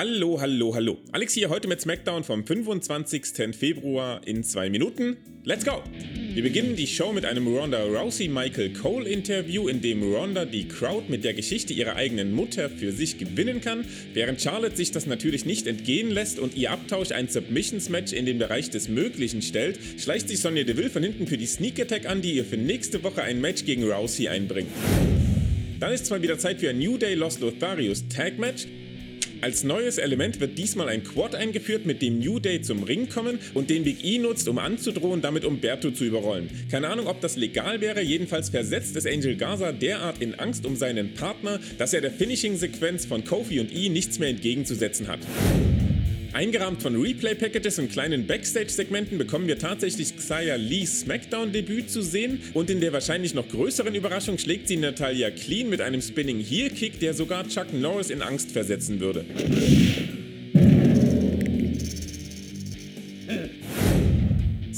Hallo, hallo, hallo. Alex hier heute mit SmackDown vom 25. Februar in zwei Minuten. Let's go! Wir beginnen die Show mit einem Ronda Rousey Michael Cole Interview, in dem Ronda die Crowd mit der Geschichte ihrer eigenen Mutter für sich gewinnen kann, während Charlotte sich das natürlich nicht entgehen lässt und ihr Abtausch ein Submissions Match in den Bereich des Möglichen stellt, schleicht sich Sonja Deville von hinten für die Sneak Attack an, die ihr für nächste Woche ein Match gegen Rousey einbringt. Dann ist zwar wieder Zeit für ein New Day Lost Lotharius Tag Match, als neues Element wird diesmal ein Quad eingeführt, mit dem New Day zum Ring kommen und den Big E nutzt, um anzudrohen, damit Umberto zu überrollen. Keine Ahnung, ob das legal wäre, jedenfalls versetzt es Angel Gaza derart in Angst um seinen Partner, dass er der Finishing-Sequenz von Kofi und E nichts mehr entgegenzusetzen hat. Eingerahmt von Replay-Packages und kleinen Backstage-Segmenten bekommen wir tatsächlich Xia Lees Smackdown-Debüt zu sehen und in der wahrscheinlich noch größeren Überraschung schlägt sie Natalia Clean mit einem Spinning Heel Kick, der sogar Chuck Norris in Angst versetzen würde.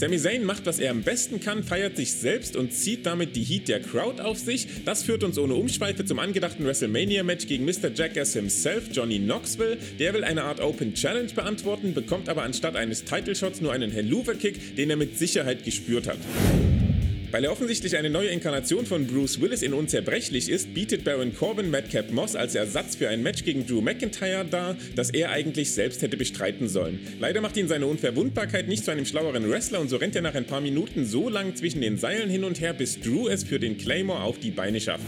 Sami Zayn macht, was er am besten kann, feiert sich selbst und zieht damit die Heat der Crowd auf sich. Das führt uns ohne Umschweife zum angedachten WrestleMania-Match gegen Mr. Jackass himself, Johnny Knoxville. Der will eine Art Open Challenge beantworten, bekommt aber anstatt eines Title Shots nur einen Helluva-Kick, den er mit Sicherheit gespürt hat. Weil er offensichtlich eine neue Inkarnation von Bruce Willis in Unzerbrechlich ist, bietet Baron Corbin Madcap Moss als Ersatz für ein Match gegen Drew McIntyre dar, das er eigentlich selbst hätte bestreiten sollen. Leider macht ihn seine Unverwundbarkeit nicht zu einem schlaueren Wrestler und so rennt er nach ein paar Minuten so lang zwischen den Seilen hin und her, bis Drew es für den Claymore auf die Beine schafft.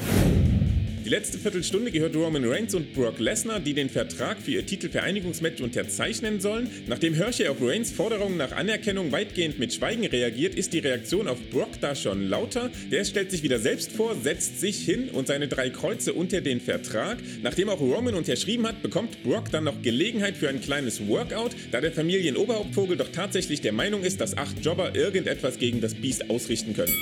Die letzte Viertelstunde gehört Roman Reigns und Brock Lesnar, die den Vertrag für ihr Titelvereinigungsmatch unterzeichnen sollen. Nachdem Hershey auf Reigns Forderungen nach Anerkennung weitgehend mit Schweigen reagiert, ist die Reaktion auf Brock da schon lauter. Der stellt sich wieder selbst vor, setzt sich hin und seine drei Kreuze unter den Vertrag. Nachdem auch Roman unterschrieben hat, bekommt Brock dann noch Gelegenheit für ein kleines Workout, da der Familienoberhauptvogel doch tatsächlich der Meinung ist, dass acht Jobber irgendetwas gegen das Biest ausrichten können.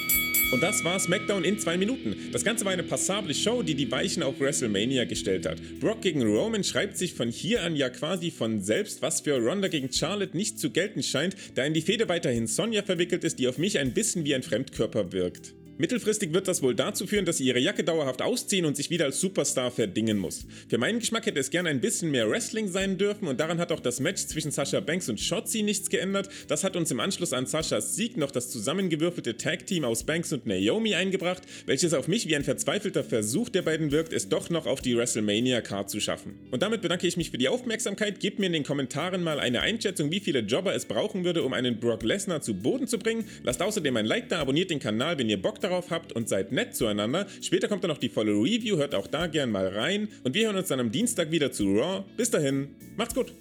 Und das war SmackDown in zwei Minuten. Das Ganze war eine passable Show, die Weichen auf WrestleMania gestellt hat. Brock gegen Roman schreibt sich von hier an ja quasi von selbst, was für Ronda gegen Charlotte nicht zu gelten scheint, da in die Fehde weiterhin Sonja verwickelt ist, die auf mich ein bisschen wie ein Fremdkörper wirkt. Mittelfristig wird das wohl dazu führen, dass sie ihre Jacke dauerhaft ausziehen und sich wieder als Superstar verdingen muss. Für meinen Geschmack hätte es gerne ein bisschen mehr Wrestling sein dürfen und daran hat auch das Match zwischen Sasha Banks und Shotzi nichts geändert. Das hat uns im Anschluss an Sashas Sieg noch das zusammengewürfelte Tag-Team aus Banks und Naomi eingebracht, welches auf mich wie ein verzweifelter Versuch der beiden wirkt, es doch noch auf die WrestleMania-Card zu schaffen. Und damit bedanke ich mich für die Aufmerksamkeit. Gebt mir in den Kommentaren mal eine Einschätzung, wie viele Jobber es brauchen würde, um einen Brock Lesnar zu Boden zu bringen. Lasst außerdem ein Like da, abonniert den Kanal, wenn ihr Bock darauf darauf habt und seid nett zueinander. Später kommt dann noch die volle Review, hört auch da gern mal rein. Und wir hören uns dann am Dienstag wieder zu Raw. Bis dahin, macht's gut!